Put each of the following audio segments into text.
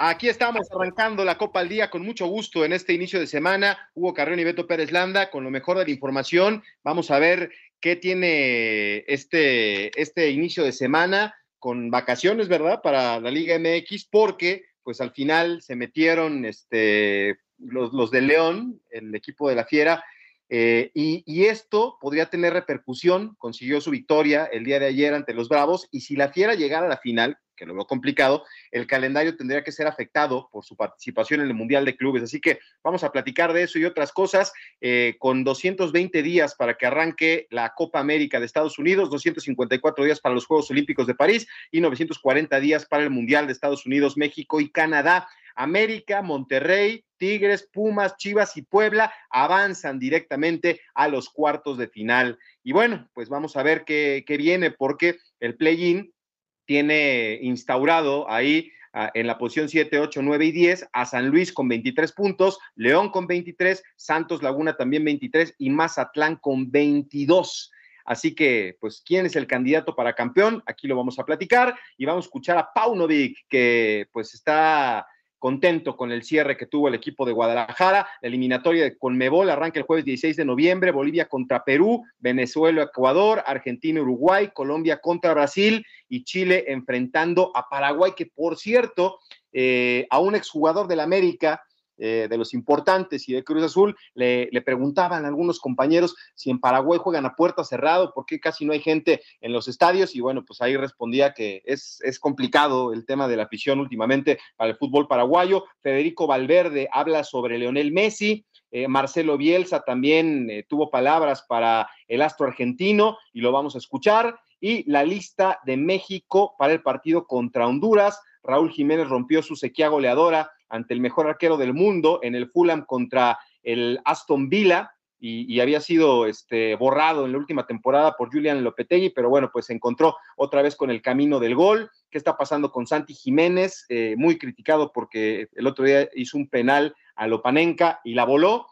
Aquí estamos arrancando la Copa al Día con mucho gusto en este inicio de semana. Hugo Carrión y Beto Pérez Landa con lo mejor de la información. Vamos a ver qué tiene este, este inicio de semana con vacaciones, ¿verdad? Para la Liga MX, porque pues al final se metieron este, los, los de León, el equipo de la Fiera, eh, y, y, esto podría tener repercusión, consiguió su victoria el día de ayer ante los Bravos, y si la Fiera llegara a la final, que lo veo complicado, el calendario tendría que ser afectado por su participación en el Mundial de Clubes. Así que vamos a platicar de eso y otras cosas eh, con 220 días para que arranque la Copa América de Estados Unidos, 254 días para los Juegos Olímpicos de París y 940 días para el Mundial de Estados Unidos, México y Canadá. América, Monterrey, Tigres, Pumas, Chivas y Puebla avanzan directamente a los cuartos de final. Y bueno, pues vamos a ver qué, qué viene porque el play-in tiene instaurado ahí uh, en la posición 7, 8, 9 y 10 a San Luis con 23 puntos, León con 23, Santos Laguna también 23 y Mazatlán con 22. Así que, pues, ¿quién es el candidato para campeón? Aquí lo vamos a platicar y vamos a escuchar a Paunovic, que pues está contento con el cierre que tuvo el equipo de Guadalajara. La eliminatoria de Conmebol arranca el jueves 16 de noviembre, Bolivia contra Perú, Venezuela, Ecuador, Argentina, Uruguay, Colombia contra Brasil y Chile enfrentando a Paraguay, que por cierto, eh, a un exjugador del América, eh, de los importantes y de Cruz Azul, le, le, preguntaban a algunos compañeros si en Paraguay juegan a puerta cerrado, por qué casi no hay gente en los estadios, y bueno, pues ahí respondía que es, es complicado el tema de la afición últimamente para el fútbol paraguayo. Federico Valverde habla sobre Leonel Messi, eh, Marcelo Bielsa también eh, tuvo palabras para el astro argentino y lo vamos a escuchar. Y la lista de México para el partido contra Honduras. Raúl Jiménez rompió su sequía goleadora ante el mejor arquero del mundo en el Fulham contra el Aston Villa. Y, había sido este, borrado en la última temporada por Julian Lopetegui, pero bueno, pues se encontró otra vez con el camino del gol. ¿Qué está pasando con Santi Jiménez? Eh, muy criticado porque el otro día hizo un penal a Lopanenka y la voló,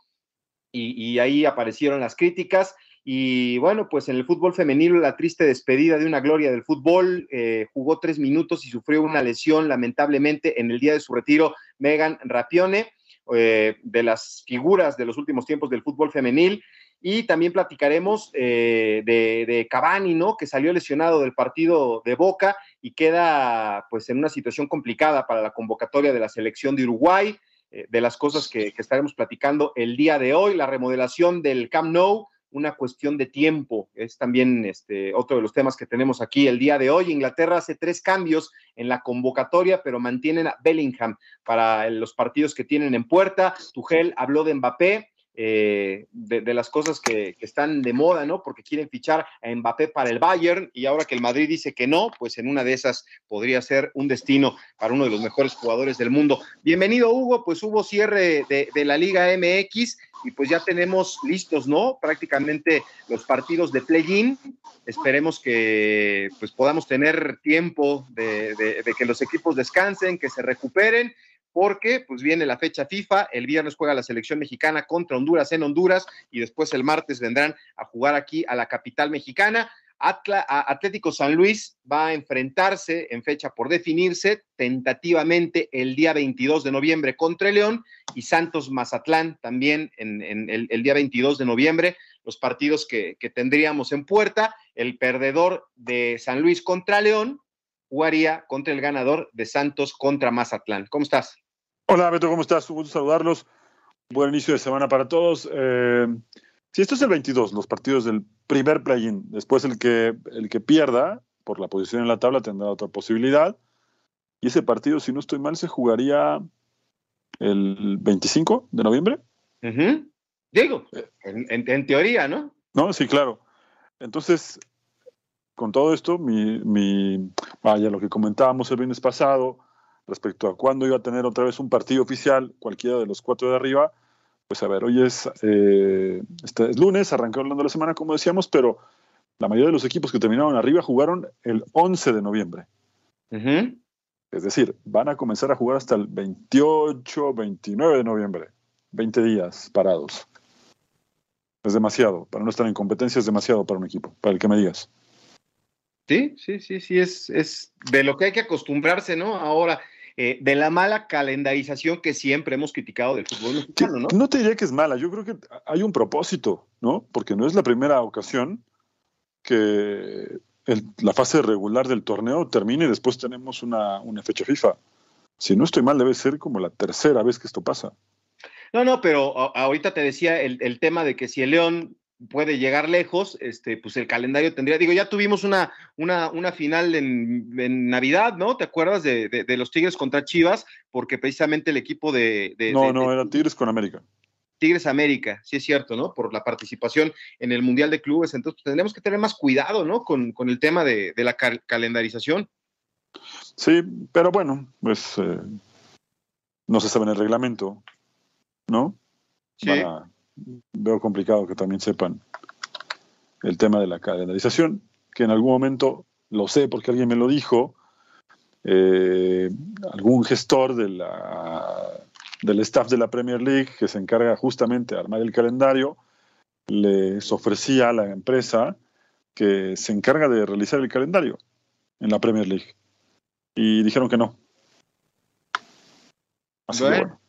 y ahí aparecieron las críticas. Y bueno, pues en el fútbol femenino, la triste despedida de una gloria del fútbol, eh, jugó tres minutos y sufrió una lesión lamentablemente en el día de su retiro, Megan Rapione, eh, de las figuras de los últimos tiempos del fútbol femenil. Y también platicaremos eh, de, de, Cavani, ¿no? Que salió lesionado del partido de Boca y queda pues en una situación complicada para la convocatoria de la selección de Uruguay, de las cosas que, que estaremos platicando el día de hoy, la remodelación del Camp Nou, una cuestión de tiempo. Es también este, otro de los temas que tenemos aquí el día de hoy. Inglaterra hace tres cambios en la convocatoria, pero mantienen a Bellingham para los partidos que tienen en puerta. Tuchel habló de Mbappé. Eh, de, las cosas que, están de moda, ¿no? Porque quieren fichar a Mbappé para el Bayern y ahora que el Madrid dice que no, pues en una de esas podría ser un destino para uno de los mejores jugadores del mundo. Bienvenido, Hugo, pues hubo cierre de, la Liga MX y pues ya tenemos listos, ¿no? Prácticamente los partidos de play-in. Esperemos que pues podamos tener tiempo de, que los equipos descansen, que se recuperen, porque pues viene la fecha FIFA, el viernes juega la selección mexicana contra Honduras en Honduras y después el martes vendrán a jugar aquí a la capital mexicana. Atla, Atlético San Luis va a enfrentarse en fecha por definirse tentativamente el día 22 de noviembre contra León y Santos Mazatlán también en, el, día 22 de noviembre. los partidos que, que tendríamos en puerta. El perdedor de San Luis contra León jugaría contra el ganador de Santos contra Mazatlán. ¿Cómo estás? Hola, Beto, ¿cómo estás? Un gusto saludarlos. Buen inicio de semana para todos. Eh, si esto es el 22, los partidos del primer play-in, después el que, el que pierda por la posición en la tabla tendrá otra posibilidad. Y ese partido, si no estoy mal, se jugaría el 25 de noviembre. Digo, en, teoría, ¿no? No, sí, claro. Entonces, con todo esto, mi, mi, vaya, lo que comentábamos el viernes pasado respecto a cuándo iba a tener otra vez un partido oficial, cualquiera de los cuatro de arriba, pues a ver, hoy es, eh, este es lunes, arrancó hablando la semana, como decíamos, pero la mayoría de los equipos que terminaron arriba jugaron el 11 de noviembre. Es decir, van a comenzar a jugar hasta el 28, 29 de noviembre. 20 días parados. Es demasiado. Para no estar en competencia es demasiado para un equipo, para el que me digas. Sí, sí, sí, sí, es, es de lo que hay que acostumbrarse, ¿no? Ahora, eh, de la mala calendarización que siempre hemos criticado del fútbol mexicano, ¿no? No te diría que es mala, yo creo que hay un propósito, ¿no? Porque no es la primera ocasión que la fase regular del torneo termine y después tenemos una, una fecha FIFA. Si no estoy mal, debe ser como la tercera vez que esto pasa. No, no, pero ahorita te decía el, el, tema de que si el León puede llegar lejos, este, pues el calendario tendría, digo, ya tuvimos una, una, una final en, Navidad, ¿no? ¿Te acuerdas de, de, los Tigres contra Chivas? Porque precisamente el equipo de... no, no, era Tigres con América. Tigres América, sí es cierto, ¿no? Por la participación en el Mundial de Clubes, entonces pues, tendremos que tener más cuidado, ¿no? Con, con el tema de, de la calendarización. Sí, pero bueno, pues eh, no se sabe en el reglamento, ¿no? Sí veo complicado que también sepan el tema de la calendarización, que en algún momento lo sé porque alguien me lo dijo, eh, algún gestor de la, del staff de la Premier League que se encarga justamente de armar el calendario, les ofrecía a la empresa que se encarga de realizar el calendario en la Premier League. Y dijeron que no. Así que bueno.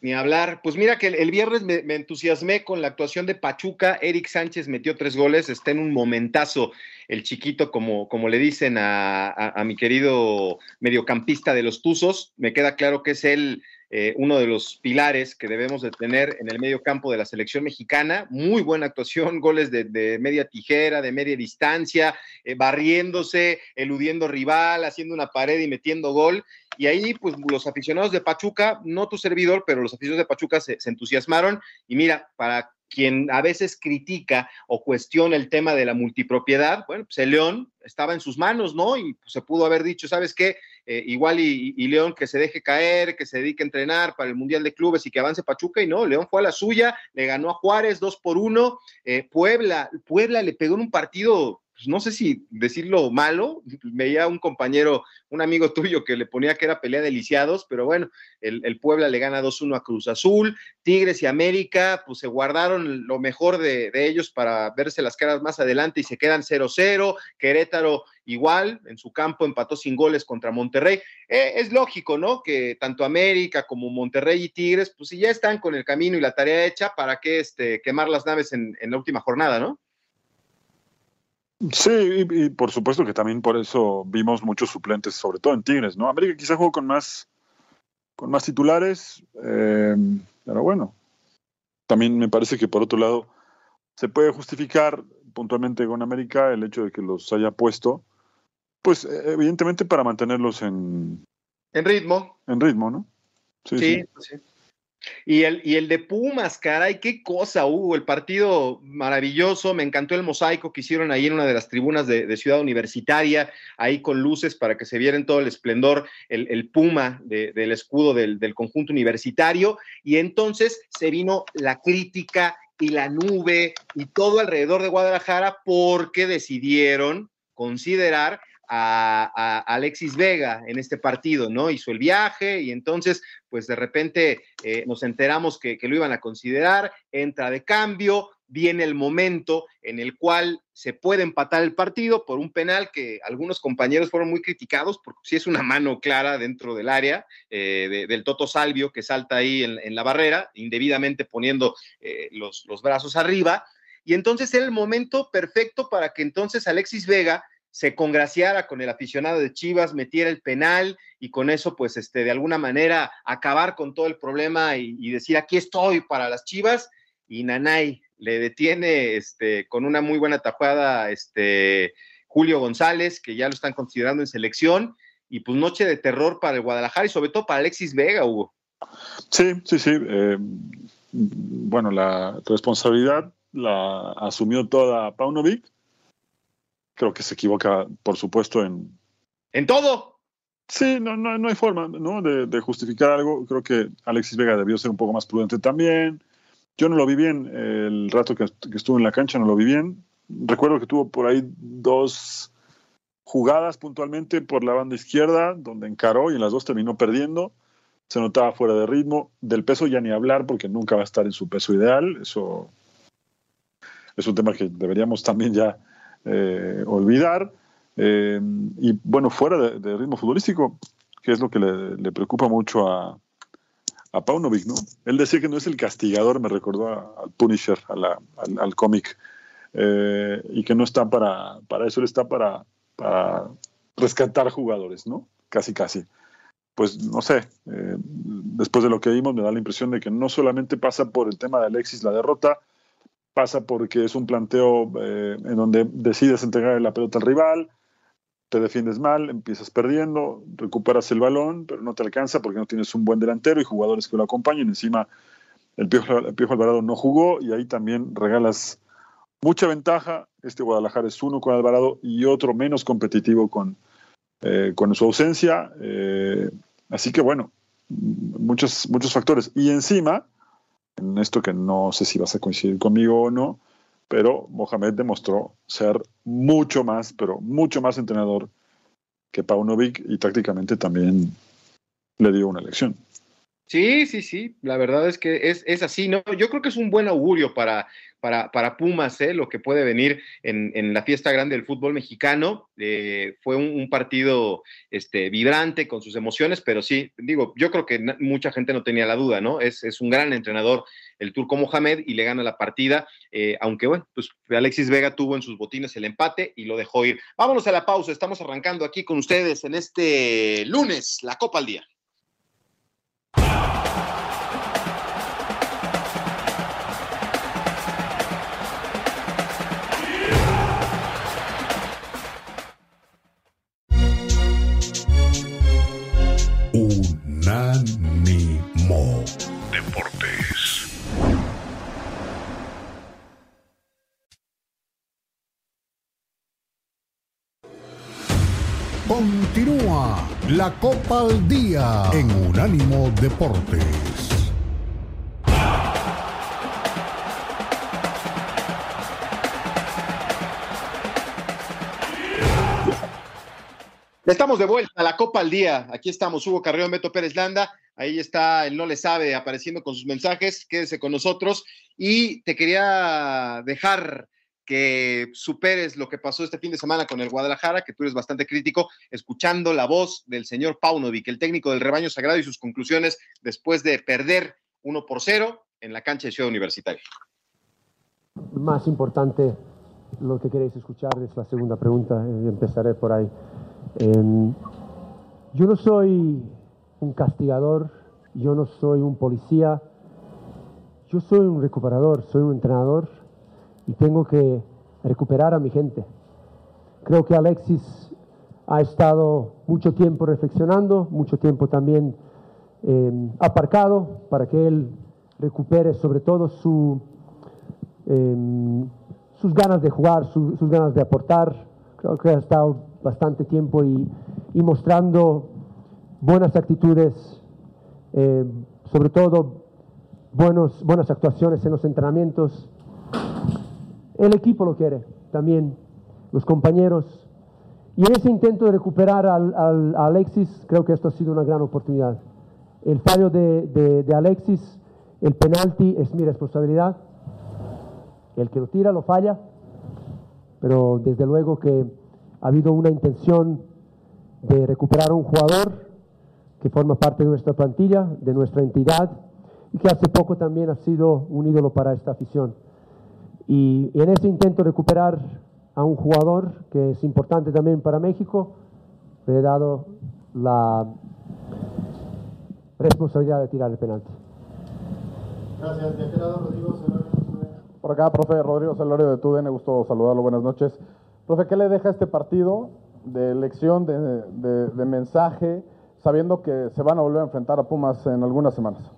Ni hablar. Pues mira que el, viernes me, entusiasmé con la actuación de Pachuca. Eric Sánchez metió tres goles, está en un momentazo el chiquito, como, como le dicen a, mi querido mediocampista de los Tuzos. Me queda claro que es él eh, uno de los pilares que debemos de tener en el medio campo de la selección mexicana. Muy buena actuación, goles de, media tijera, de media distancia, eh, barriéndose, eludiendo rival, haciendo una pared y metiendo gol. Y ahí, pues los aficionados de Pachuca, no tu servidor, pero los aficionados de Pachuca se, se entusiasmaron. Y mira, para quien a veces critica o cuestiona el tema de la multipropiedad, bueno, pues el León estaba en sus manos, ¿no? Y pues, se pudo haber dicho, ¿sabes qué? Eh, igual y, León que se deje caer, que se dedique a entrenar para el Mundial de Clubes y que avance Pachuca, y no, León fue a la suya, le ganó a Juárez dos por uno, eh, Puebla, Puebla le pegó en un partido pues, no sé si decirlo malo, veía un compañero, un amigo tuyo que le ponía que era pelea de lisiados, pero bueno, el, Puebla le gana 2-1 a Cruz Azul, Tigres y América, pues se guardaron lo mejor de, ellos para verse las caras más adelante y se quedan 0-0, Querétaro igual, en su campo empató sin goles contra Monterrey. Eh, es lógico, ¿no? Que tanto América como Monterrey y Tigres, pues si ya están con el camino y la tarea hecha, ¿para qué este, quemar las naves en, en la última jornada, ¿no? Sí, y, por supuesto que también por eso vimos muchos suplentes, sobre todo en Tigres, ¿no? América quizá jugó con más, con más titulares, eh, pero bueno, también me parece que por otro lado se puede justificar puntualmente con América el hecho de que los haya puesto, pues e, evidentemente para mantenerlos en... En ritmo. En ritmo, ¿no? Sí, sí. sí. Y el, y el de Pumas, caray, qué cosa hubo, el partido maravilloso, me encantó el mosaico que hicieron ahí en una de las tribunas de, Ciudad Universitaria, ahí con luces para que se viera en todo el esplendor el, Puma del escudo del, del conjunto universitario, y entonces se vino la crítica y la nube y todo alrededor de Guadalajara porque decidieron considerar a, Alexis Vega en este partido, ¿no? Hizo el viaje y entonces, pues de repente eh, nos enteramos que, lo iban a considerar, entra de cambio, viene el momento en el cual se puede empatar el partido por un penal que algunos compañeros fueron muy criticados porque si es una mano clara dentro del área eh, del Toto Salvio que salta ahí en, la barrera, indebidamente poniendo eh, los, los brazos arriba. Y entonces era el momento perfecto para que entonces Alexis Vega se congraciara con el aficionado de Chivas, metiera el penal y con eso, pues, este, de alguna manera acabar con todo el problema y, decir, aquí estoy para las Chivas. Y Nanay le detiene este, con una muy buena tajada este, Julio González, que ya lo están considerando en selección, y pues noche de terror para el Guadalajara y sobre todo para Alexis Vega, Hugo. Sí, sí, sí. Eh, bueno, la responsabilidad la asumió toda Paunovic. Creo que se equivoca, por supuesto, en... En todo. Sí, no, no, no hay forma ¿no? De, de, justificar algo. Creo que Alexis Vega debió ser un poco más prudente también. Yo no lo vi bien el rato que, que estuve en la cancha, no lo vi bien. Recuerdo que tuvo por ahí dos jugadas puntualmente por la banda izquierda, donde encaró y en las dos terminó perdiendo. Se notaba fuera de ritmo. Del peso ya ni hablar, porque nunca va a estar en su peso ideal. Eso es un tema que deberíamos también ya eh, olvidar. Eh, y bueno, fuera de, de, ritmo futbolístico, que es lo que le, preocupa mucho a, a Paunovic, ¿no? Él decía que no es el castigador, me recordó al Punisher, a la, al, al cómic, eh, y que no está para, para eso, él está para, para, rescatar jugadores, ¿no? Casi, casi. Pues no sé, después de lo que vimos me da la impresión de que no solamente pasa por el tema de Alexis la derrota, pasa porque es un planteo eh, en donde decides entregar la pelota al rival, te defiendes mal, empiezas perdiendo, recuperas el balón, pero no te alcanza porque no tienes un buen delantero y jugadores que lo acompañen. Encima, el Piojo, Alvarado no jugó y ahí también regalas mucha ventaja. Este Guadalajara es uno con Alvarado y otro menos competitivo con, eh, con su ausencia. Eh, así que bueno, muchos, muchos factores. Y encima, en esto que no sé si vas a coincidir conmigo o no, pero Mohamed demostró ser mucho más, pero mucho más entrenador que Paunovic y tácticamente también le dio una lección. Sí, sí, sí, la verdad es que es, es así, ¿no? Yo creo que es un buen augurio para, para, para Pumas, ¿eh? lo que puede venir en, en, la fiesta grande del fútbol mexicano. Eh, fue un, partido este, vibrante con sus emociones, pero sí, digo, yo creo que mucha gente no tenía la duda, ¿no? Es, es un gran entrenador el turco Mohamed y le gana la partida, eh, aunque bueno, pues Alexis Vega tuvo en sus botines el empate y lo dejó ir. Vámonos a la pausa, estamos arrancando aquí con ustedes en este lunes, la Copa al Día. Continúa la Copa al Día en Unánimo Deportes. Estamos de vuelta a la Copa al Día. Aquí estamos, Hugo Carreo, Beto Pérez Landa. Ahí está el No Le Sabe apareciendo con sus mensajes. Quédese con nosotros. Y te quería dejar que superes lo que pasó este fin de semana con el Guadalajara, que tú eres bastante crítico, escuchando la voz del señor Paunovic, el técnico del rebaño sagrado y sus conclusiones después de perder 1 por 0 en la cancha de Ciudad Universitaria. Más importante, lo que queréis escuchar es la segunda pregunta. Eh, empezaré por ahí. Eh, yo no soy un castigador, yo no soy un policía, yo soy un recuperador, soy un entrenador y tengo que recuperar a mi gente. Creo que Alexis ha estado mucho tiempo reflexionando, mucho tiempo también eh, aparcado para que él recupere sobre todo su, eh, sus ganas de jugar, su, sus ganas de aportar. Creo que ha estado bastante tiempo y, y mostrando buenas actitudes, eh, sobre todo buenos, buenas actuaciones en los entrenamientos. El equipo lo quiere, también los compañeros. Y en ese intento de recuperar al, a Alexis, creo que esto ha sido una gran oportunidad. El fallo de, de, Alexis, el penalti es mi responsabilidad. el que lo tira lo falla, pero desde luego que ha habido una intención de recuperar a un jugador que forma parte de nuestra plantilla, de nuestra entidad, y que hace poco también ha sido un ídolo para esta afición. Y, en ese intento de recuperar a un jugador que es importante también para México, le he dado la responsabilidad de tirar el penalti. Gracias. De lado, Rodrigo Por acá, profe Rodrigo Celorio de TUDN, gusto saludarlo, buenas noches. Profe, ¿qué le deja este partido de elección, de, de mensaje, sabiendo que se van a volver a enfrentar a Pumas en algunas semanas?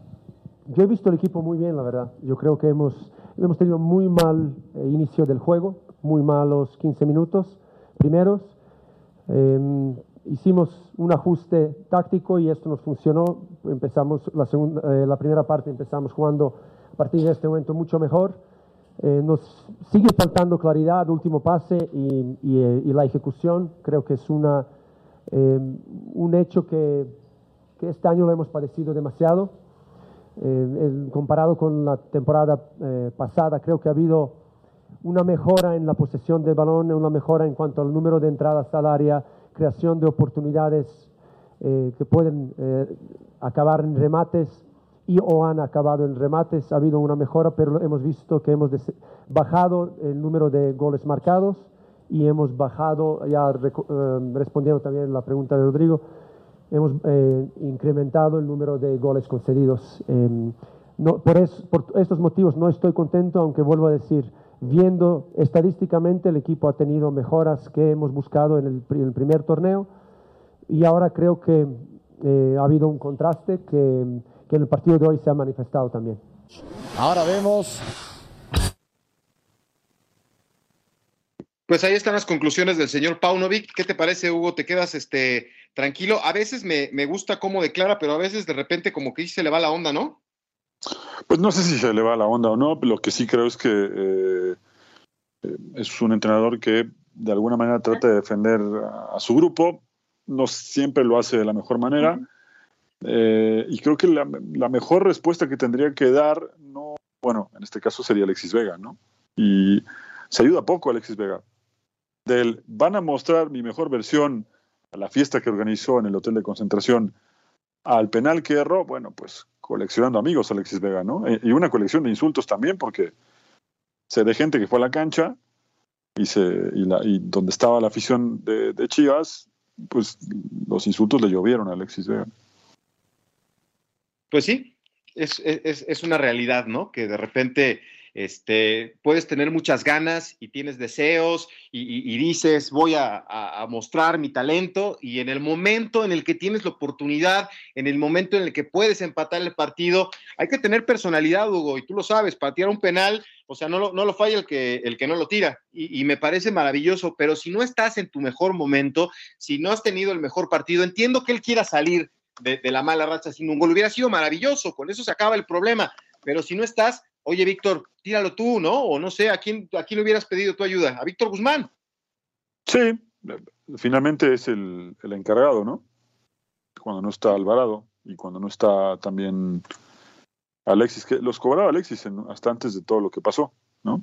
Yo he visto el equipo muy bien, la verdad. Yo creo que hemos, hemos tenido muy mal eh, inicio del juego, muy malos 15 minutos primeros. Em, hicimos un ajuste táctico y esto nos funcionó. Empezamos la, segunda, eh, la primera parte, empezamos jugando a partir de este momento mucho mejor. Eh, nos sigue faltando claridad, último pase y, y, la ejecución. Creo que es una, em, un hecho que este año lo hemos padecido demasiado eh, comparado con la temporada eh, pasada, creo que ha habido una mejora en la posesión del balón, una mejora en cuanto al número de entradas al área, creación de oportunidades eh, que pueden acabar en remates y o han acabado en remates. Ha habido una mejora, pero hemos visto que hemos bajado el número de goles marcados y hemos bajado, ya respondiendo también la pregunta de Rodrigo, hemos eh, incrementado el número de goles concedidos. Em, por, estos motivos no estoy contento, aunque vuelvo a decir, viendo estadísticamente el equipo ha tenido mejoras que hemos buscado en el, primer torneo y ahora creo que eh, ha habido un contraste que, que en el partido de hoy se ha manifestado también. Ahora vemos Pues ahí están las conclusiones del señor Paunovic. ¿Qué te parece, Hugo? ¿Te quedas este, tranquilo? A veces me, gusta cómo declara, pero a veces de repente como que se le va la onda, ¿no? Pues no sé si se le va la onda o no, lo que sí creo es que eh, es un entrenador que de alguna manera trata de defender a, su grupo, no siempre lo hace de la mejor manera, eh, y creo que la, la, mejor respuesta que tendría que dar, no, bueno, en este caso sería Alexis Vega, ¿no? Y se ayuda poco Alexis Vega del van a mostrar mi mejor versión a la fiesta que organizó en el hotel de concentración, al penal que erró, bueno, pues coleccionando amigos Alexis Vega, ¿no? Eh, y una colección de insultos también, porque se de gente que fue a la cancha y, se, y, la, y donde estaba la afición de, Chivas, pues los insultos le llovieron a Alexis Vega. Pues sí, es, es, es una realidad, ¿no? Que de repente este, puedes tener muchas ganas y tienes deseos y, dices, voy a, mostrar mi talento y en el momento en el que tienes la oportunidad, en el momento en el que puedes empatar el partido, hay que tener personalidad, Hugo, y tú lo sabes, para tirar un penal, o sea, no lo, no lo falla el que, el que no lo tira y, me parece maravilloso, pero si no estás en tu mejor momento, si no has tenido el mejor partido, entiendo que él quiera salir de, de la mala racha sin un gol, hubiera sido maravilloso, con eso se acaba el problema, pero si no estás, oye, Víctor, tíralo tú, ¿no? O no sé, ¿a quién, ¿a quién le hubieras pedido tu ayuda? ¿A Víctor Guzmán? Sí, finalmente es el, encargado, ¿no? Cuando no está Alvarado y cuando no está también Alexis, que los cobraba Alexis hasta antes de todo lo que pasó, ¿no?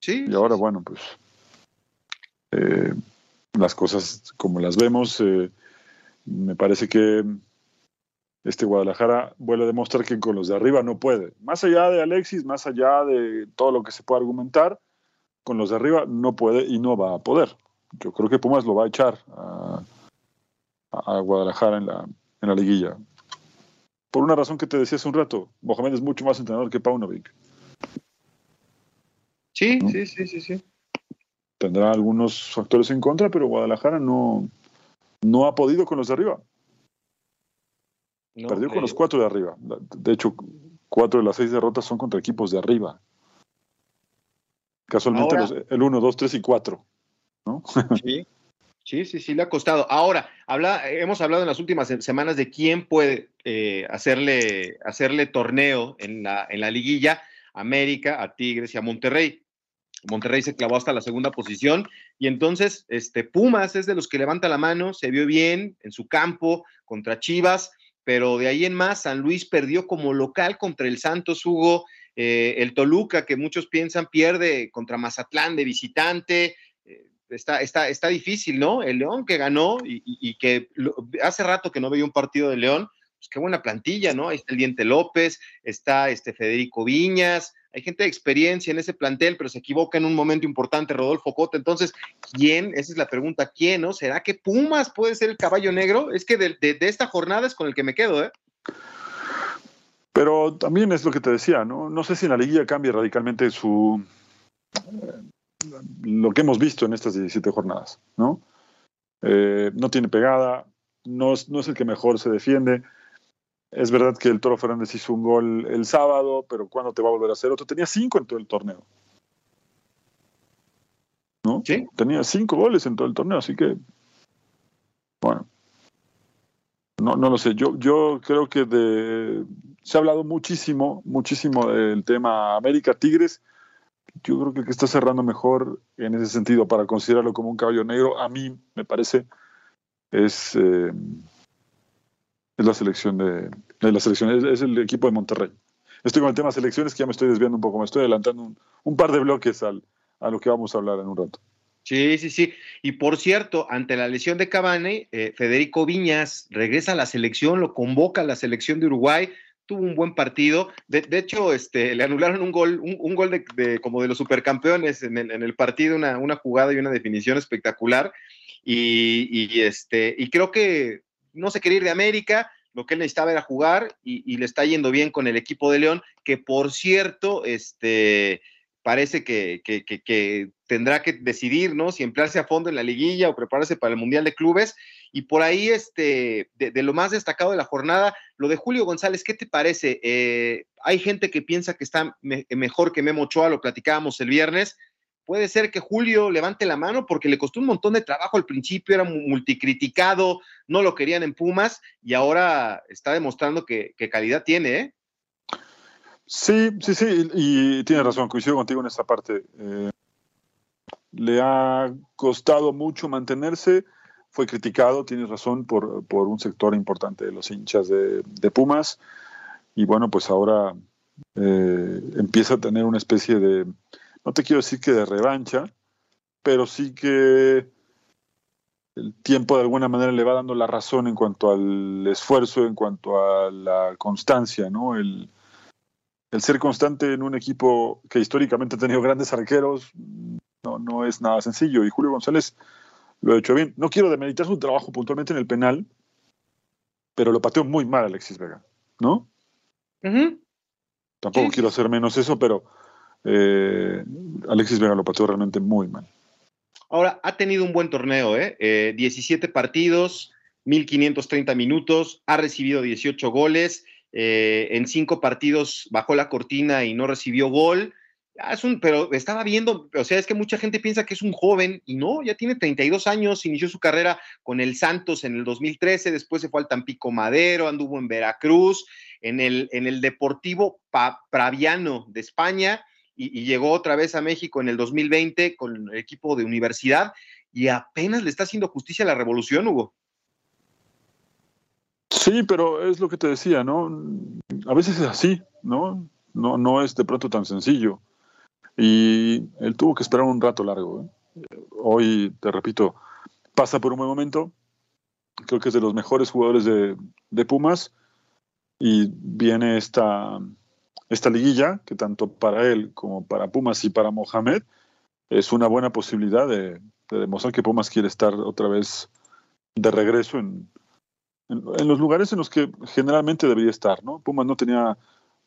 Sí. Y ahora, bueno, pues eh, las cosas como las vemos, eh, me parece que este Guadalajara vuelve a demostrar que con los de arriba no puede. Más allá de Alexis, más allá de todo lo que se puede argumentar, con los de arriba no puede y no va a poder. Yo creo que Pumas lo va a echar a, Guadalajara en la, en la liguilla. Por una razón que te decía hace un rato, Mohamed es mucho más entrenador que Paunovic. Sí, sí, sí, sí, sí. Tendrá algunos factores en contra, pero Guadalajara no, no ha podido con los de arriba. Perdió con los cuatro de arriba. De hecho, cuatro de las seis derrotas son contra equipos de arriba. Casualmente el 1, 2, 3 y 4. ¿no? Sí. Sí, sí, sí, le ha costado. Ahora, habla, hemos hablado en las últimas semanas de quién puede eh, hacerle, hacerle torneo en la, en la liguilla, América, a Tigres y a Monterrey. Monterrey se clavó hasta la segunda posición y entonces este, Pumas es de los que levanta la mano, se vio bien en su campo contra Chivas, pero de ahí en más, San Luis perdió como local contra el Santos, Hugo. Eh, el Toluca, que muchos piensan pierde contra Mazatlán de visitante. Eh, está, está, está difícil, ¿no? El León que ganó y, que hace rato que no veía un partido de León, pues qué buena plantilla, ¿no? Ahí está el Diente López, está este Federico Viñas, hay gente de experiencia en ese plantel, pero se equivoca en un momento importante Rodolfo Cota. Entonces, ¿quién? Esa es la pregunta, ¿quién? ¿No? ¿Será que Pumas puede ser el caballo negro? Es que de, esta jornada es con el que me quedo, ¿eh? Pero también es lo que te decía, ¿no? No sé si en la liguilla cambia radicalmente su lo que hemos visto en estas 17 jornadas, ¿no? Eh, no tiene pegada, no no es el que mejor se defiende. Es verdad que el Toro Fernández hizo un gol el sábado, pero ¿cuándo te va a volver a hacer otro? Tenía cinco en todo el torneo. ¿No? Sí. Tenía cinco goles en todo el torneo, así que. Bueno. No, no lo sé. Yo, yo creo que de, se ha hablado muchísimo, muchísimo del tema América Tigres. Yo creo que el que está cerrando mejor en ese sentido para considerarlo como un caballo negro, a mí me parece, es. Eh, es la selección de, selección, es, el equipo de Monterrey. Estoy con el tema selecciones que ya me estoy desviando un poco, me estoy adelantando un, par de bloques al, a lo que vamos a hablar en un rato. Sí, sí, sí. Y por cierto, ante la lesión de Cavani, eh, Federico Viñas regresa a la selección, lo convoca a la selección de Uruguay, tuvo un buen partido. De, hecho, este, le anularon un gol, un, gol de, como de los supercampeones en el, en el partido, una, una, jugada y una definición espectacular. Y, y, este, y creo que no se quería ir de América, lo que él necesitaba era jugar y, le está yendo bien con el equipo de León, que por cierto, este, parece que, tendrá que decidir, ¿no? Si emplearse a fondo en la liguilla o prepararse para el Mundial de Clubes. Y por ahí, este, de, lo más destacado de la jornada, lo de Julio González, ¿qué te parece? Eh, hay gente que piensa que está mejor que Memo Ochoa, lo platicábamos el viernes puede ser que Julio levante la mano porque le costó un montón de trabajo al principio, era multicriticado, no lo querían en Pumas y ahora está demostrando que, calidad tiene, ¿eh? Sí, sí, sí, y, tiene razón, coincido contigo en esta parte. Eh, le ha costado mucho mantenerse, fue criticado, tienes razón, por, un sector importante de los hinchas de, Pumas, y bueno, pues ahora eh, empieza a tener una especie de no te quiero decir que de revancha, pero sí que el tiempo de alguna manera le va dando la razón en cuanto al esfuerzo, en cuanto a la constancia, ¿no? El, ser constante en un equipo que históricamente ha tenido grandes arqueros no, no es nada sencillo y Julio González lo ha hecho bien. No quiero demeritar su trabajo puntualmente en el penal, pero lo pateó muy mal Alexis Vega, ¿no? Tampoco quiero hacer menos eso, pero eh, Alexis Vega lo pateó realmente muy mal. Ahora, ha tenido un buen torneo, ¿eh? 17 eh, partidos, 1.530 minutos, ha recibido 18 goles, eh, en cinco partidos bajó la cortina y no recibió gol. Ah, es un, pero estaba viendo, o sea, es que mucha gente piensa que es un joven y no, ya tiene 32 años, inició su carrera con el Santos en el 2013, después se fue al Tampico Madero, anduvo en Veracruz, en el, en el Deportivo Praviano de España, y, llegó otra vez a México en el 2020 con el equipo de universidad y apenas le está haciendo justicia a la revolución, Hugo. Sí, pero es lo que te decía, ¿no? A veces es así, ¿no? No, no es de pronto tan sencillo. Y él tuvo que esperar un rato largo. ¿eh? Hoy, te repito, pasa por un buen momento. Creo que es de los mejores jugadores de, de Pumas. Y viene esta, esta liguilla, que tanto para él como para Pumas y para Mohamed es una buena posibilidad de, demostrar que Pumas quiere estar otra vez de regreso en, en, los lugares en los que generalmente debería estar, ¿no? Pumas no tenía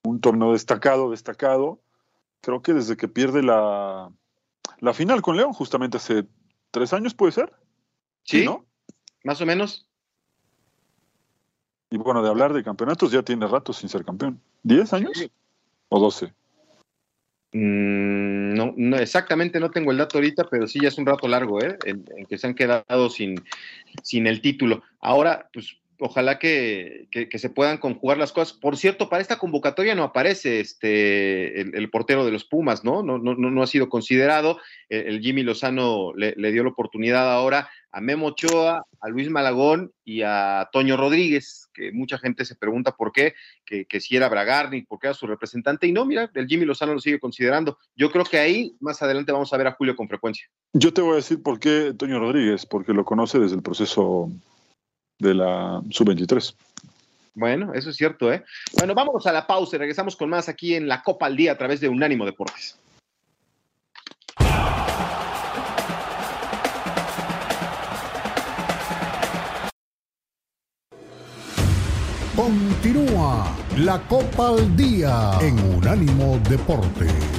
un torneo destacado, destacado. Creo que desde que pierde la, la final con León, justamente hace tres años, ¿puede ser? Sí, ¿no? Más o menos. Y bueno, de hablar de campeonatos ya tiene rato sin ser campeón. ¿Diez años? ¿O 12? Mm, no, no, exactamente no tengo el dato ahorita, pero sí ya es un rato largo, ¿eh? En, que se han quedado sin, sin el título. Ahora, pues ojalá que, se puedan conjugar las cosas. Por cierto, para esta convocatoria no aparece este el, portero de los Pumas, ¿no? No, no, no ha sido considerado. El, Jimmy Lozano le, dio la oportunidad ahora a Memo Ochoa, a Luis Malagón y a Toño Rodríguez, que mucha gente se pregunta por qué, que, si era Bragarni, por qué era su representante, y no, mira, el Jimmy Lozano lo sigue considerando. Yo creo que ahí más adelante vamos a ver a Julio con frecuencia. Yo te voy a decir por qué Toño Rodríguez, porque lo conoce desde el proceso de la sub-23. Bueno, eso es cierto, ¿eh? Bueno, vámonos a la pausa y regresamos con más aquí en la Copa al Día a través de Unánimo Deportes. La Copa al Día en Unánimo Deportes.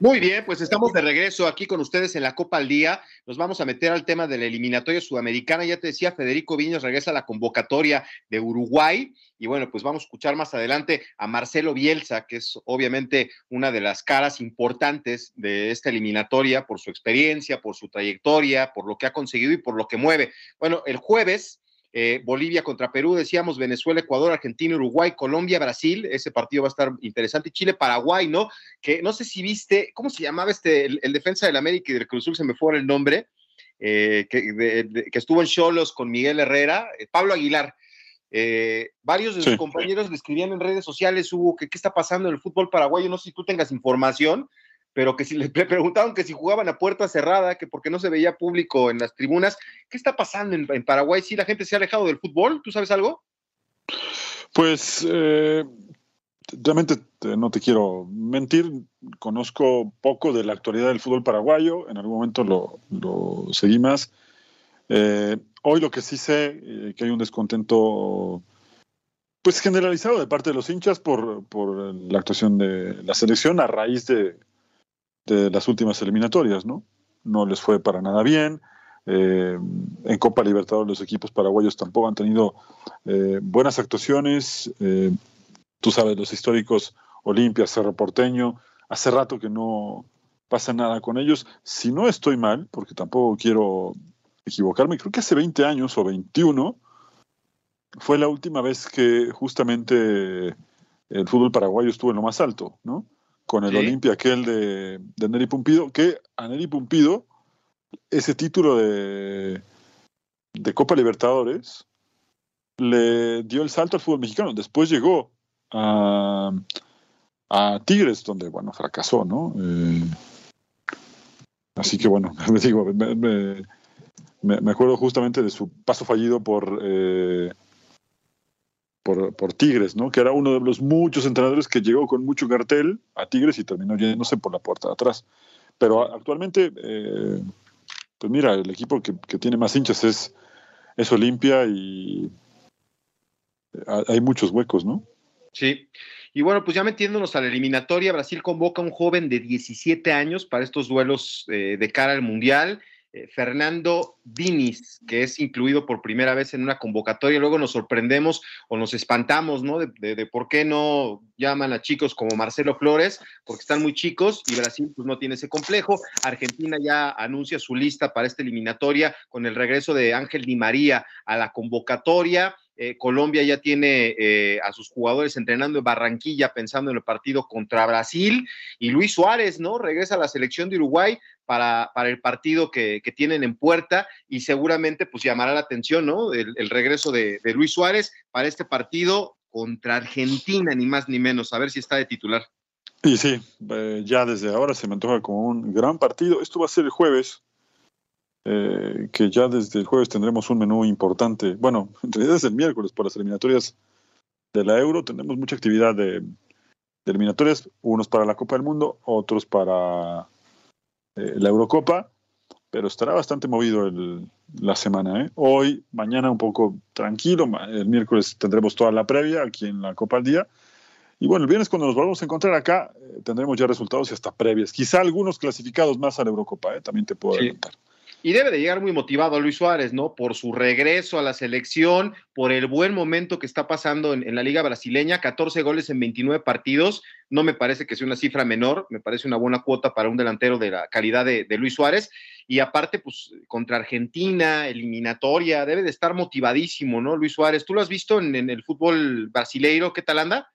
Muy bien, pues estamos de regreso aquí con ustedes en la Copa al Día. Nos vamos a meter al tema de la eliminatoria sudamericana. Ya te decía, Federico Viñas regresa a la convocatoria de Uruguay. Y bueno, pues vamos a escuchar más adelante a Marcelo Bielsa, que es obviamente una de las caras importantes de esta eliminatoria por su experiencia, por su trayectoria, por lo que ha conseguido y por lo que mueve. Bueno, el jueves eh, Bolivia contra Perú, decíamos Venezuela, Ecuador, Argentina, Uruguay, Colombia, Brasil, ese partido va a estar interesante, Chile, Paraguay, ¿no? Que no sé si viste, ¿cómo se llamaba este, el, defensa del América y del Cruzul, se me fue el nombre, eh, que, estuvo en Cholos con Miguel Herrera, eh, Pablo Aguilar. varios de sus compañeros le escribían en redes sociales, Hugo, que qué está pasando en el fútbol paraguayo, no sé si tú tengas información, pero que si le preguntaban que si jugaban a puerta cerrada, que porque no se veía público en las tribunas, ¿qué está pasando en, Paraguay? ¿Si la gente se ha alejado del fútbol? ¿Tú sabes algo? Pues eh, realmente no te quiero mentir, conozco poco de la actualidad del fútbol paraguayo, en algún momento lo, seguí más. Eh, hoy lo que sí sé, eh, que hay un descontento pues generalizado de parte de los hinchas por, por la actuación de la selección a raíz de, de las últimas eliminatorias, ¿no? No les fue para nada bien. Eh, en Copa Libertadores los equipos paraguayos tampoco han tenido eh, buenas actuaciones. Eh, tú sabes, los históricos Olimpia, Cerro Porteño, hace rato que no pasa nada con ellos. Si no estoy mal, porque tampoco quiero equivocarme, creo que hace 20 años o 21 fue la última vez que justamente el fútbol paraguayo estuvo en lo más alto, ¿no? Con el Olimpia aquel de, de Neri Pumpido, que a Neri Pumpido ese título de, de Copa Libertadores le dio el salto al fútbol mexicano. Después llegó a, a Tigres, donde, bueno, fracasó, ¿no? Eh, así que, bueno, me digo, me, me, acuerdo justamente de su paso fallido por, eh, por, Tigres, ¿no? Que era uno de los muchos entrenadores que llegó con mucho cartel a Tigres y terminó yéndose por la puerta de atrás. Pero actualmente, eh, pues mira, el equipo que, tiene más hinchas es, es Olimpia y hay muchos huecos, ¿no? Sí. Y bueno, pues ya metiéndonos a la eliminatoria, Brasil convoca a un joven de 17 años para estos duelos eh, de cara al Mundial. Eh, Fernando Diniz, que es incluido por primera vez en una convocatoria. Luego nos sorprendemos o nos espantamos, ¿no? De, por qué no llaman a chicos como Marcelo Flores, porque están muy chicos y Brasil pues no tiene ese complejo. Argentina ya anuncia su lista para esta eliminatoria con el regreso de Ángel Di María a la convocatoria. Eh, Colombia ya tiene eh, a sus jugadores entrenando en Barranquilla pensando en el partido contra Brasil y Luis Suárez, ¿no? Regresa a la selección de Uruguay para, para el partido que, tienen en puerta y seguramente pues llamará la atención, ¿no? El, regreso de, Luis Suárez para este partido contra Argentina, ni más ni menos, a ver si está de titular. Y sí, eh, ya desde ahora se me antoja como un gran partido. Esto va a ser el jueves, eh, que ya desde el jueves tendremos un menú importante. Bueno, en realidad es el miércoles por las eliminatorias de la Euro. Tendremos mucha actividad de, eliminatorias, unos para la Copa del Mundo, otros para eh, la Eurocopa, pero estará bastante movido el, la semana. ¿eh? Hoy, mañana un poco tranquilo, el miércoles tendremos toda la previa aquí en la Copa al Día. Y bueno, el viernes cuando nos volvamos a encontrar acá, tendremos ya resultados y hasta previas. Quizá algunos clasificados más a la Eurocopa, también te puedo adelantar. Y debe de llegar muy motivado Luis Suárez, ¿no? Por su regreso a la selección, por el buen momento que está pasando en, la Liga Brasileña, 14 goles en 29 partidos. No me parece que sea una cifra menor, me parece una buena cuota para un delantero de la calidad de, Luis Suárez. y aparte, pues contra Argentina, eliminatoria, debe de estar motivadísimo, ¿no? Luis Suárez, ¿tú lo has visto en, el fútbol brasileiro? ¿Qué tal anda?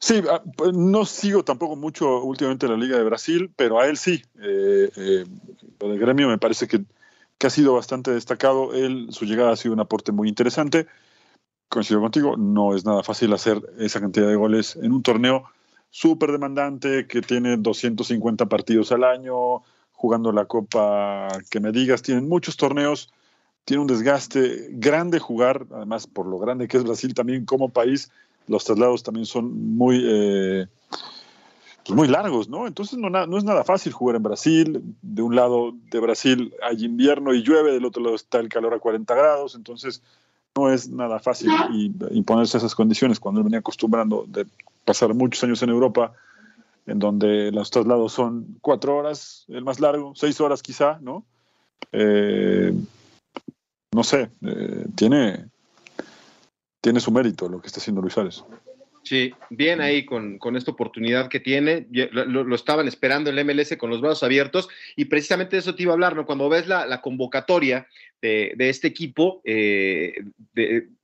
Sí, ah, pues, no sigo tampoco mucho últimamente la Liga de Brasil, pero a él sí. Eh, eh, de gremio me parece que, que, ha sido bastante destacado. Él, su llegada ha sido un aporte muy interesante. Coincido contigo, no es nada fácil hacer esa cantidad de goles en un torneo súper demandante que tiene 250 partidos al año, jugando la Copa que me digas, tienen muchos torneos, tiene un desgaste grande jugar, además por lo grande que es Brasil también como país, los traslados también son muy, eh, pues muy largos, ¿no? Entonces no, no, es nada fácil jugar en Brasil. De un lado de Brasil hay invierno y llueve, del otro lado está el calor a 40 grados, entonces no es nada fácil imponerse esas condiciones cuando él venía acostumbrando de pasar muchos años en Europa, en donde los traslados son cuatro horas, el más largo, seis horas quizá, ¿no? Eh, no sé, eh, tiene, tiene su mérito lo que está haciendo Luis Suárez. Sí, bien ahí con, esta oportunidad que tiene. Lo, estaban esperando el MLS con los brazos abiertos y precisamente de eso te iba a hablar, ¿no? Cuando ves la, convocatoria de, este equipo, eh,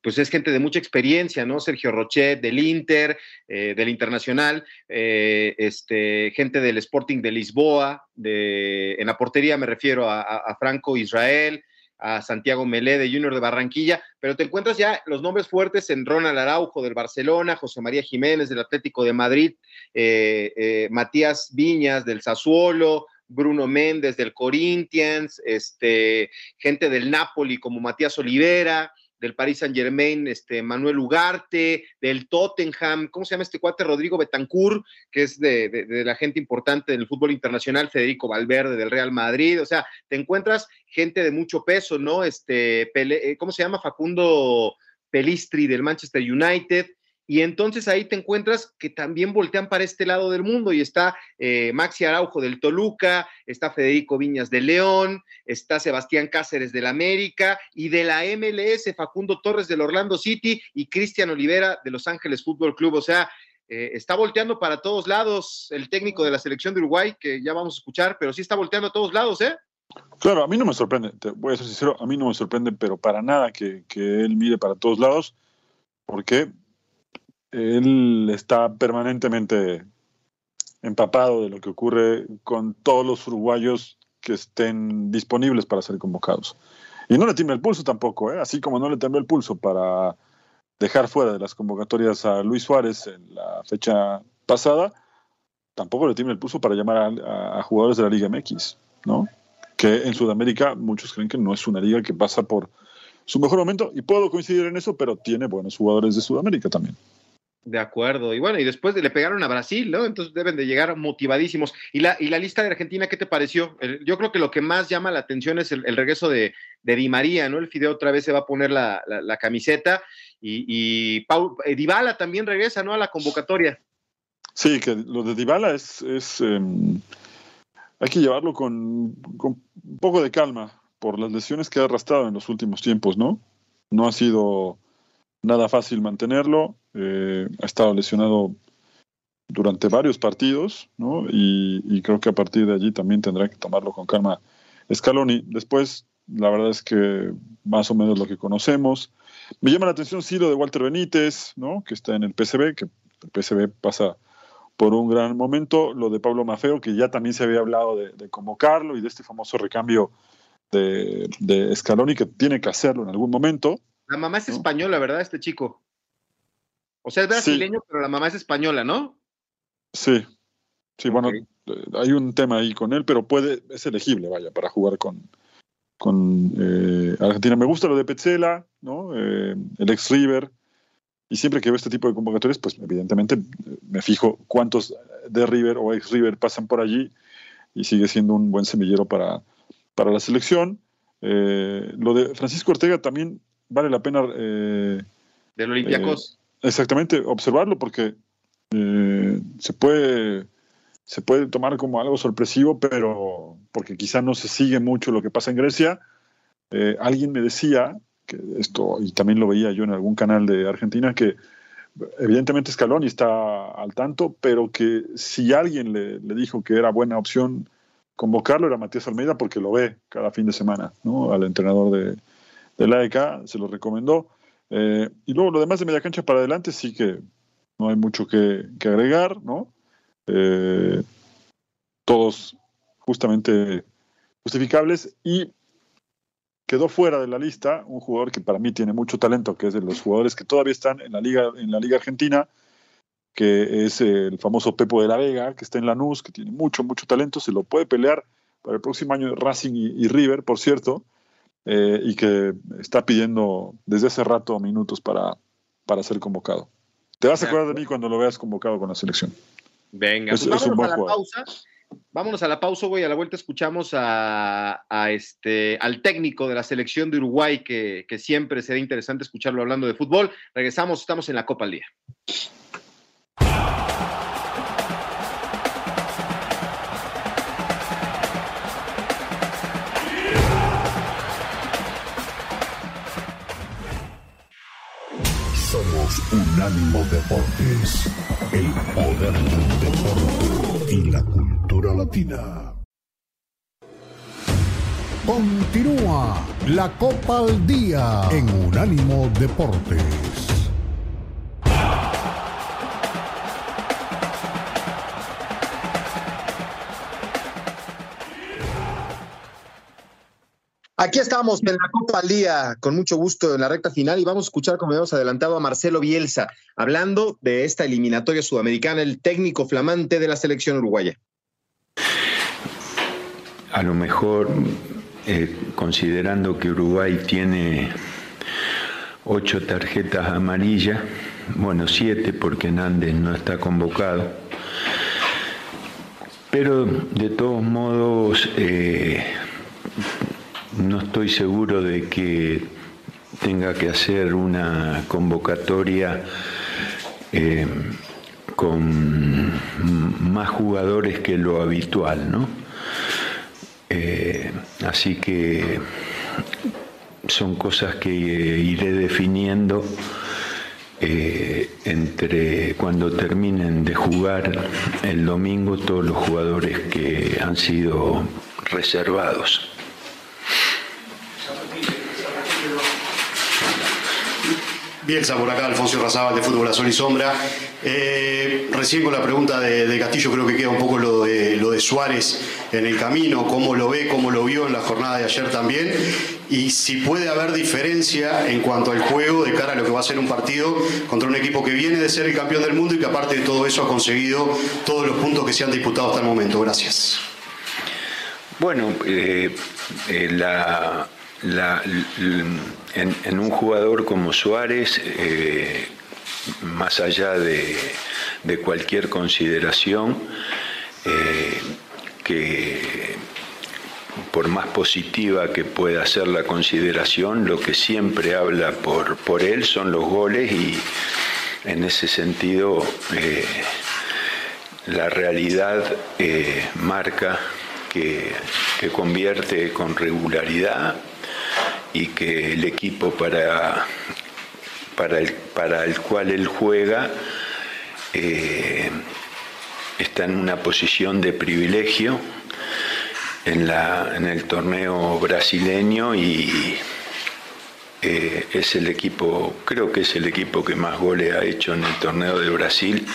pues es gente de mucha experiencia, ¿no? Sergio Rochet del Inter, eh, del Internacional, eh, este, gente del Sporting de Lisboa, de, en la portería me refiero a Franco Israel, a Santiago Melé de Junior de Barranquilla, pero te encuentras ya los nombres fuertes en Ronald Araujo del Barcelona, José María Jiménez del Atlético de Madrid, eh, eh, Matías Viñas del Sassuolo, Bruno Méndez del Corinthians, este, gente del Napoli como Matías Olivera, del Paris Saint Germain, este, Manuel Ugarte, del Tottenham, ¿cómo se llama este cuate? Rodrigo Betancourt, que es de, la gente importante del fútbol internacional, Federico Valverde del Real Madrid, o sea, te encuentras gente de mucho peso, ¿no? Este, eh, ¿cómo se llama? Facundo Pelistri del Manchester United, y entonces ahí te encuentras que también voltean para este lado del mundo y está eh, Maxi Araujo del Toluca, está Federico Viñas de León, está Sebastián Cáceres del América y de la MLS Facundo Torres del Orlando City y Cristian Olivera de Los Ángeles Fútbol Club. O sea, eh, está volteando para todos lados el técnico de la selección de Uruguay, que ya vamos a escuchar, pero sí está volteando a todos lados, ¿eh? Claro, a mí no me sorprende, te voy a ser sincero, a mí no me sorprende, pero para nada que, que él mire para todos lados, porque él está permanentemente empapado de lo que ocurre con todos los uruguayos que estén disponibles para ser convocados. Y no le tiembla el pulso tampoco, ¿eh? así como no le tembló el pulso para dejar fuera de las convocatorias a Luis Suárez en la fecha pasada, tampoco le tiembla el pulso para llamar a, a, jugadores de la Liga MX, ¿no? Que en Sudamérica muchos creen que no es una liga que pasa por su mejor momento, y puedo coincidir en eso, pero tiene buenos jugadores de Sudamérica también. De acuerdo. Y bueno, y después le pegaron a Brasil, ¿no? Entonces deben de llegar motivadísimos. ¿Y la, y la lista de Argentina qué te pareció? yo creo que lo que más llama la atención es el, regreso de, de, Di María, ¿no? El Fideo otra vez se va a poner la, camiseta y, y Paul, eh, también regresa, ¿no? A la convocatoria. Sí, que lo de Dybala es... es em, hay que llevarlo con, con un poco de calma por las lesiones que ha arrastrado en los últimos tiempos, ¿no? No ha sido nada fácil mantenerlo. Eh, ha estado lesionado durante varios partidos, ¿no? Y, creo que a partir de allí también tendrá que tomarlo con calma Scaloni. Después, la verdad es que más o menos lo que conocemos. Me llama la atención sí lo de Walter Benítez, ¿no? Que está en el PCB, que el PCB pasa por un gran momento. Lo de Pablo Mafeo, que ya también se había hablado de, convocarlo y de este famoso recambio de, de Scaloni, que tiene que hacerlo en algún momento, la mamá es española, ¿verdad? Este chico. O sea, es brasileño, pero la mamá es española, ¿no? Sí. Sí, bueno, eh, hay un tema ahí con él, pero puede, es elegible, vaya, para jugar con, con eh, Argentina. Me gusta lo de Petzela, ¿no? Eh, el ex River. Y siempre que veo este tipo de convocatorias, pues evidentemente me fijo cuántos de River o ex River pasan por allí y sigue siendo un buen semillero para, para la selección. lo de Francisco Ortega también vale la pena... Eh, Del Olympiacos. Eh, exactamente, observarlo porque eh, se puede se puede tomar como algo sorpresivo, pero porque quizá no se sigue mucho lo que pasa en Grecia. alguien me decía, que esto, y también lo veía yo en algún canal de Argentina, que evidentemente Scaloni está al tanto, pero que si alguien le, le dijo que era buena opción convocarlo era Matías Almeida porque lo ve cada fin de semana, ¿no? Al entrenador de, de la EK se lo recomendó. Eh, y luego lo demás de media cancha para adelante sí que no hay mucho que, agregar, ¿no? Eh, todos justamente justificables y quedó fuera de la lista un jugador que para mí tiene mucho talento, que es de los jugadores que todavía están en la liga, en la liga argentina, que es el famoso Pepo de la Vega, que está en Lanús, que tiene mucho, mucho talento, se lo puede pelear para el próximo año Racing y, River, por cierto, eh, y que está pidiendo desde hace rato minutos para, para ser convocado. Te vas a acordar de mí cuando lo veas convocado con la selección. Venga, pues vámonos a la pausa. Vámonos a la pausa, güey. A la vuelta escuchamos a, este, al técnico de la selección de Uruguay, que, que siempre será interesante escucharlo hablando de fútbol. Regresamos, estamos en la Copa al Día. Unánimo Deportes, el poder del deporte y la cultura latina. Continúa la Copa al Día en Unánimo Deportes. Aquí estamos en la Copa al Día, con mucho gusto en la recta final y vamos a escuchar, como hemos adelantado, a Marcelo Bielsa, hablando de esta eliminatoria sudamericana, el técnico flamante de la selección uruguaya. A lo mejor, eh, considerando que Uruguay tiene ocho tarjetas amarillas, bueno, siete porque Nández no está convocado, pero de todos modos... Eh, no estoy seguro de que tenga que hacer una convocatoria eh, con más jugadores que lo habitual, ¿no? Eh, así que son cosas que iré definiendo eh, entre cuando terminen de jugar el domingo todos los jugadores que han sido reservados. Bielsa por acá, Alfonso Razabal de Fútbol a Sol y Sombra. Eh, recién con la pregunta de, Castillo creo que queda un poco lo de, lo de Suárez en el camino, cómo lo ve, cómo lo vio en la jornada de ayer también, y si puede haber diferencia en cuanto al juego de cara a lo que va a ser un partido contra un equipo que viene de ser el campeón del mundo y que aparte de todo eso ha conseguido todos los puntos que se han disputado hasta el momento. Gracias. Bueno, eh, eh, la en, un jugador como Suárez, eh, más allá de, cualquier consideración, eh, que por más positiva que pueda ser la consideración, lo que siempre habla por, por él son los goles y en ese sentido eh, la realidad marca que, que convierte con regularidad y que el equipo para, para, el, para el cual él juega eh, está en una posición de privilegio en, la, en el torneo brasileño y eh, es el equipo, creo que es el equipo que más goles ha hecho en el torneo de Brasil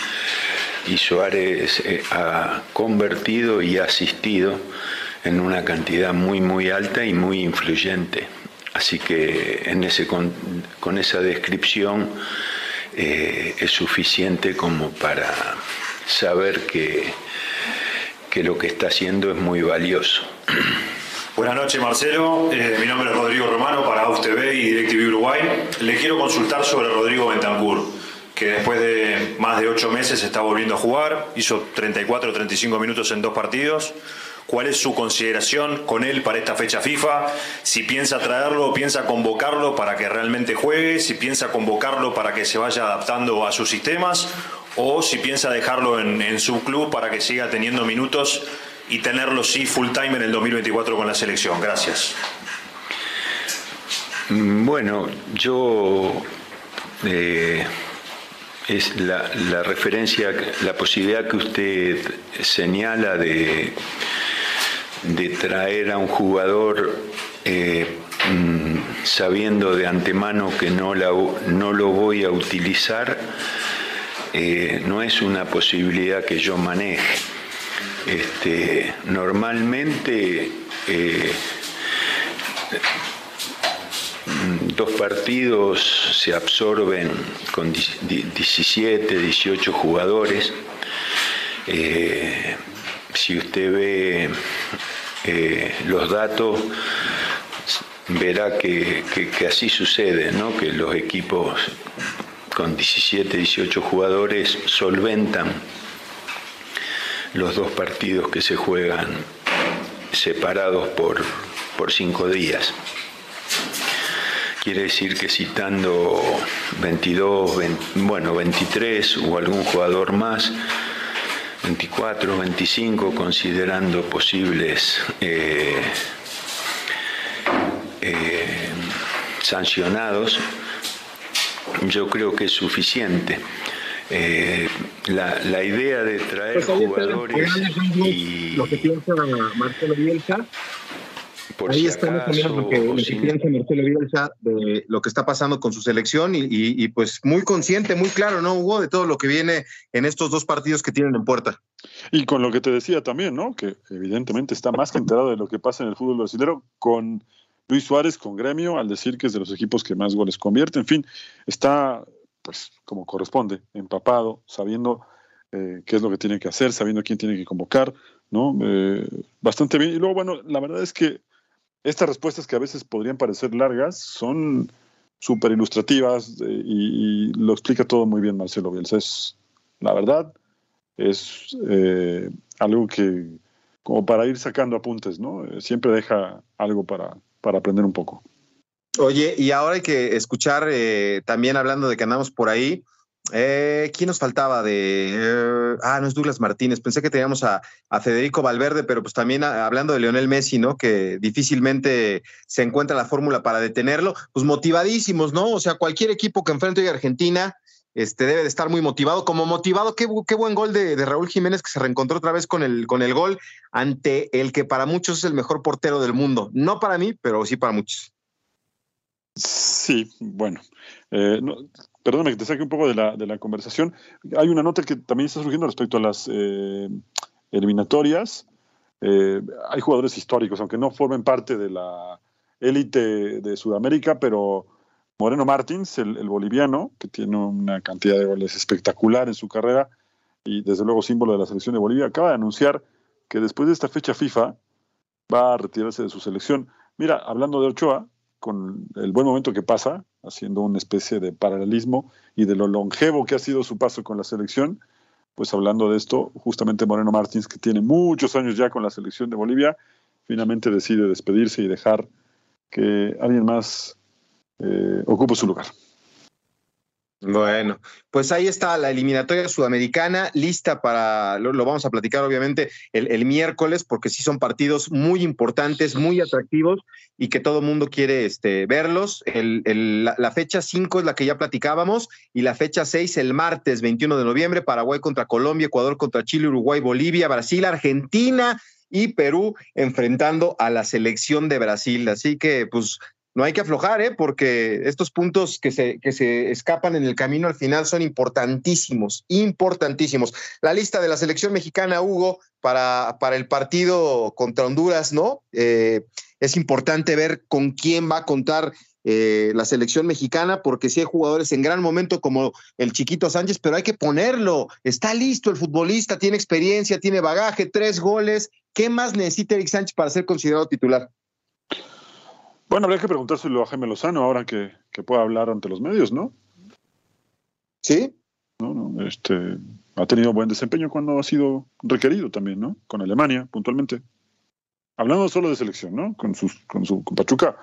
y Suárez eh, ha convertido y asistido en una cantidad muy muy alta y muy influyente. Así que en ese, con, esa descripción eh, es suficiente como para saber que, que lo que está haciendo es muy valioso. Buenas noches Marcelo, eh, mi nombre es Rodrigo Romano para AUSTV y DirecTV Uruguay. Le quiero consultar sobre Rodrigo Bentancur, que después de más de ocho meses está volviendo a jugar, hizo 34 o 35 minutos en dos partidos cuál es su consideración con él para esta fecha FIFA, si piensa traerlo piensa convocarlo para que realmente juegue, si piensa convocarlo para que se vaya adaptando a sus sistemas o si piensa dejarlo en, su club para que siga teniendo minutos y tenerlo sí full time en el 2024 con la selección. Gracias. Bueno, yo eh, es la, referencia, la posibilidad que usted señala de de traer a un jugador eh, mm, sabiendo de antemano que no, lo voy a utilizar, eh, no es una posibilidad que yo maneje. Este, normalmente eh, dos partidos se absorben con 17, 18 jugadores. si usted ve eh, los datos, verá que, así sucede, ¿no? que los equipos con 17, 18 jugadores solventan los dos partidos que se juegan separados por, por cinco días. Quiere decir que citando 22, bueno, 23 o algún jugador más, 24, 25, considerando posibles eh, eh, sancionados, yo creo que es suficiente. Eh, la, idea de traer pues jugadores y lo que piensa Marcelo Bielsa Ahí estamos también lo que, piensa Marcelo Bielsa de lo que está pasando con su selección y, pues muy consciente, muy claro, ¿no, Hugo? De todo lo que viene en estos dos partidos que tienen en puerta. Y con lo que te decía también, ¿no? Que evidentemente está más que enterado de lo que pasa en el fútbol brasileño con Luis Suárez, con Gremio, al decir que es de los equipos que más goles convierte. En fin, está, pues, como corresponde, empapado, sabiendo eh, qué es lo que tiene que hacer, sabiendo quién tiene que convocar, ¿no? Eh, bastante bien. Y luego, bueno, la verdad es que estas respuestas que a veces podrían parecer largas son súper ilustrativas eh, y, lo explica todo muy bien Marcelo Bielsa. Es, la verdad, es eh, algo que como para ir sacando apuntes, ¿no? Eh, siempre deja algo para, para aprender un poco. Oye, y ahora hay que escuchar, también hablando de que andamos por ahí, eh, ¿Quién nos faltaba de...? Eh, ah, no es Douglas Martínez. Pensé que teníamos a, Federico Valverde, pero pues también hablando de Lionel Messi, ¿no? Que difícilmente se encuentra la fórmula para detenerlo. Pues motivadísimos, ¿no? O sea, cualquier equipo que enfrente hoy a Argentina este, debe de estar muy motivado. Como motivado, qué, buen gol de, Raúl Jiménez que se reencontró otra vez con el, con el gol ante el que para muchos es el mejor portero del mundo. No para mí, pero sí para muchos. Sí, bueno. Eh, perdóname que te saque un poco de la, de la conversación. Hay una nota que también está surgiendo respecto a las eh, eliminatorias. Eh, hay jugadores históricos, aunque no formen parte de la élite de Sudamérica, pero Moreno Martins, el, boliviano, que tiene una cantidad de goles espectacular en su carrera y desde luego símbolo de la selección de Bolivia, acaba de anunciar que después de esta fecha FIFA va a retirarse de su selección. Mira, hablando de Ochoa, con el buen momento que pasa, haciendo una especie de paralelismo y de lo longevo que ha sido su paso con la selección, pues hablando de esto, justamente Moreno Martins, que tiene muchos años ya con la selección de Bolivia, finalmente decide despedirse y dejar que alguien más eh, ocupe su lugar. Bueno, pues ahí está la eliminatoria sudamericana lista para, lo, vamos a platicar obviamente el, miércoles, porque sí son partidos muy importantes, muy atractivos y que todo mundo quiere este, verlos. la, fecha 5 es la que ya platicábamos y la fecha 6 el martes 21 de noviembre, Paraguay contra Colombia, Ecuador contra Chile, Uruguay, Bolivia, Brasil, Argentina y Perú enfrentando a la selección de Brasil. Así que pues no hay que aflojar, ¿eh? porque estos puntos que se, que se escapan en el camino al final son importantísimos, importantísimos. La lista de la selección mexicana, Hugo, para, para el partido contra Honduras, ¿no? Eh, es importante ver con quién va a contar eh, la selección mexicana, porque sí hay jugadores en gran momento como el chiquito Sánchez, pero hay que ponerlo. Está listo el futbolista, tiene experiencia, tiene bagaje, tres goles. ¿Qué más necesita Eric Sánchez para ser considerado titular? Bueno, habría que preguntárselo a Jaime Lozano ahora que, pueda hablar ante los medios, ¿no? Sí. No, este, ha tenido buen desempeño cuando ha sido requerido también, ¿no? Con Alemania, puntualmente. Hablando solo de selección, ¿no? Con, sus, con su Pachuca,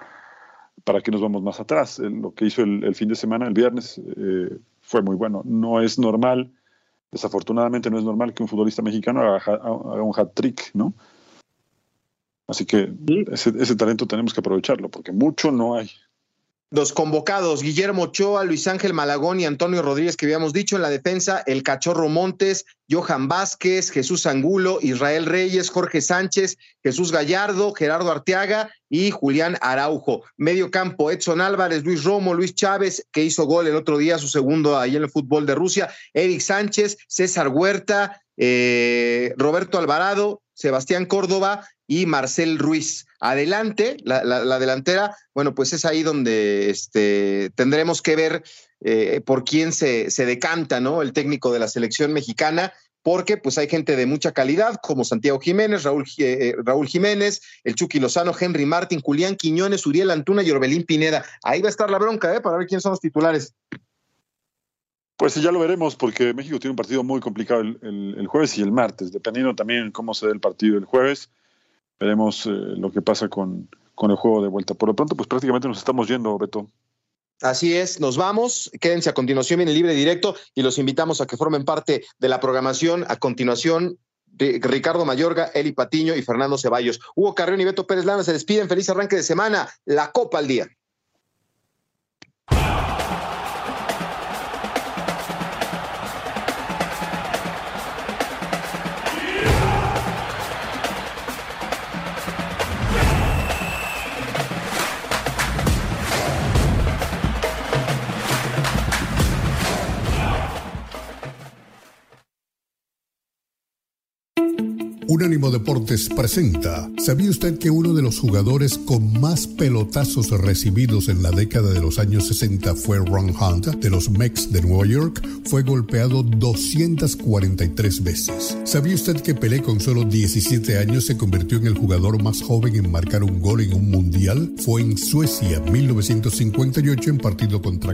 ¿para qué nos vamos más atrás? lo que hizo el, fin de semana, el viernes, eh, fue muy bueno. No es normal, desafortunadamente no es normal que un futbolista mexicano haga, haga un hat-trick, ¿no? Así que ese, talento tenemos que aprovecharlo, porque mucho no hay. Los convocados, Guillermo Ochoa, Luis Ángel Malagón y Antonio Rodríguez, que habíamos dicho en la defensa, el Cachorro Montes, Johan Vázquez, Jesús Angulo, Israel Reyes, Jorge Sánchez, Jesús Gallardo, Gerardo Arteaga y Julián Araujo. Medio campo, Edson Álvarez, Luis Romo, Luis Chávez, que hizo gol el otro día, su segundo ahí en el fútbol de Rusia, Eric Sánchez, César Huerta, eh, Roberto Alvarado, Sebastián Córdoba y Marcel Ruiz. Adelante, la, delantera, bueno, pues es ahí donde este, tendremos que ver eh, por quién se, se decanta, ¿no? El técnico de la selección mexicana, porque pues hay gente de mucha calidad como Santiago Jiménez, Raúl, eh, Raúl Jiménez, el Chucky Lozano, Henry Martin, Julián Quiñones, Uriel Antuna y Orbelín Pineda. Ahí va a estar la bronca, ¿eh? Para ver quiénes son los titulares. Pues ya lo veremos, porque México tiene un partido muy complicado el, jueves y el martes, dependiendo también cómo se dé el partido el jueves. Veremos eh, lo que pasa con, con el juego de vuelta. Por lo pronto, pues prácticamente nos estamos yendo, Beto. Así es, nos vamos. Quédense a continuación, viene libre directo y los invitamos a que formen parte de la programación. A continuación, Ricardo Mayorga, Eli Patiño y Fernando Ceballos. Hugo Carrión y Beto Pérez Lana se despiden. Feliz arranque de semana. La Copa al Día. Unánimo Deportes presenta. ¿Sabía usted que uno de los jugadores con más pelotazos recibidos en la década de los años 60 fue Ron Hunt de los Mets de Nueva York? Fue golpeado 243 veces. ¿Sabía usted que Pelé con solo 17 años se convirtió en el jugador más joven en marcar un gol en un mundial? Fue en Suecia 1958 en partido contra